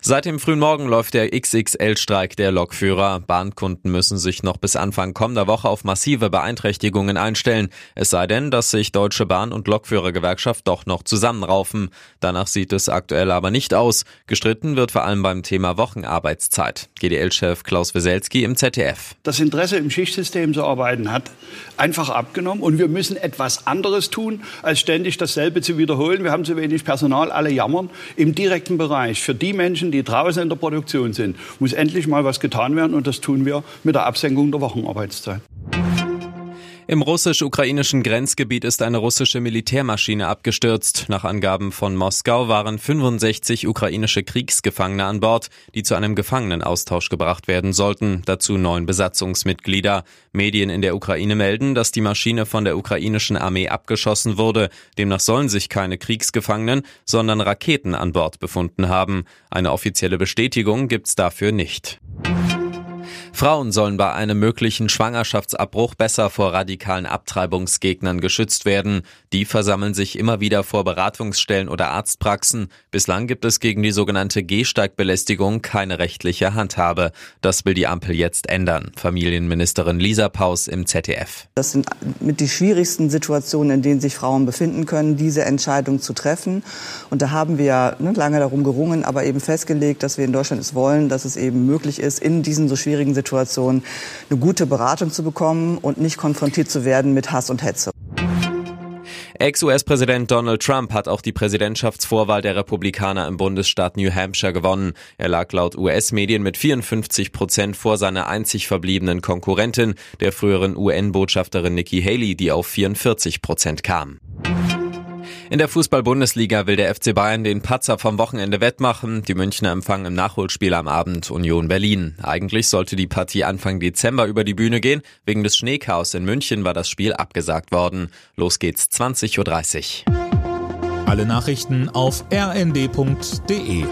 Seit dem frühen Morgen läuft der XXL-Streik der Lokführer. Bahnkunden müssen sich noch bis Anfang kommender Woche auf massive Beeinträchtigungen einstellen. Es sei denn, dass sich Deutsche Bahn und Lokführergewerkschaft doch noch zusammenraufen. Danach sieht es aktuell aber nicht aus. Gestritten wird vor allem beim Thema Wochenarbeitszeit. GDL-Chef Klaus Weselski im ZDF. Das Interesse im Schichtsystem zu arbeiten hat einfach abgenommen und wir müssen etwas anderes tun, als ständig dasselbe zu wiederholen. Wir haben zu wenig Personal, alle jammern. Im direkten Bereich für die Menschen, die draußen in der Produktion sind, muss endlich mal was getan werden und das tun wir mit der Absenkung der Wochenarbeitszeit. Im russisch-ukrainischen Grenzgebiet ist eine russische Militärmaschine abgestürzt. Nach Angaben von Moskau waren 65 ukrainische Kriegsgefangene an Bord, die zu einem Gefangenenaustausch gebracht werden sollten, dazu neun Besatzungsmitglieder. Medien in der Ukraine melden, dass die Maschine von der ukrainischen Armee abgeschossen wurde. Demnach sollen sich keine Kriegsgefangenen, sondern Raketen an Bord befunden haben. Eine offizielle Bestätigung gibt's dafür nicht. Frauen sollen bei einem möglichen Schwangerschaftsabbruch besser vor radikalen Abtreibungsgegnern geschützt werden. Die versammeln sich immer wieder vor Beratungsstellen oder Arztpraxen. Bislang gibt es gegen die sogenannte Gehsteigbelästigung keine rechtliche Handhabe. Das will die Ampel jetzt ändern. Familienministerin Lisa Paus im ZDF. Das sind mit die schwierigsten Situationen, in denen sich Frauen befinden können, diese Entscheidung zu treffen. Und da haben wir ne, lange darum gerungen, aber eben festgelegt, dass wir in Deutschland es wollen, dass es eben möglich ist, in diesen so schwierigen Situationen Situation eine gute Beratung zu bekommen und nicht konfrontiert zu werden mit Hass und Hetze. Ex-US-Präsident Donald Trump hat auch die Präsidentschaftsvorwahl der Republikaner im Bundesstaat New Hampshire gewonnen. Er lag laut US-Medien mit 54 Prozent vor seiner einzig verbliebenen Konkurrentin, der früheren UN-Botschafterin Nikki Haley, die auf 44 Prozent kam. In der Fußball-Bundesliga will der FC Bayern den Patzer vom Wochenende wettmachen. Die Münchner empfangen im Nachholspiel am Abend Union Berlin. Eigentlich sollte die Partie Anfang Dezember über die Bühne gehen. Wegen des Schneechaos in München war das Spiel abgesagt worden. Los geht's 20.30 Uhr. Alle Nachrichten auf rnd.de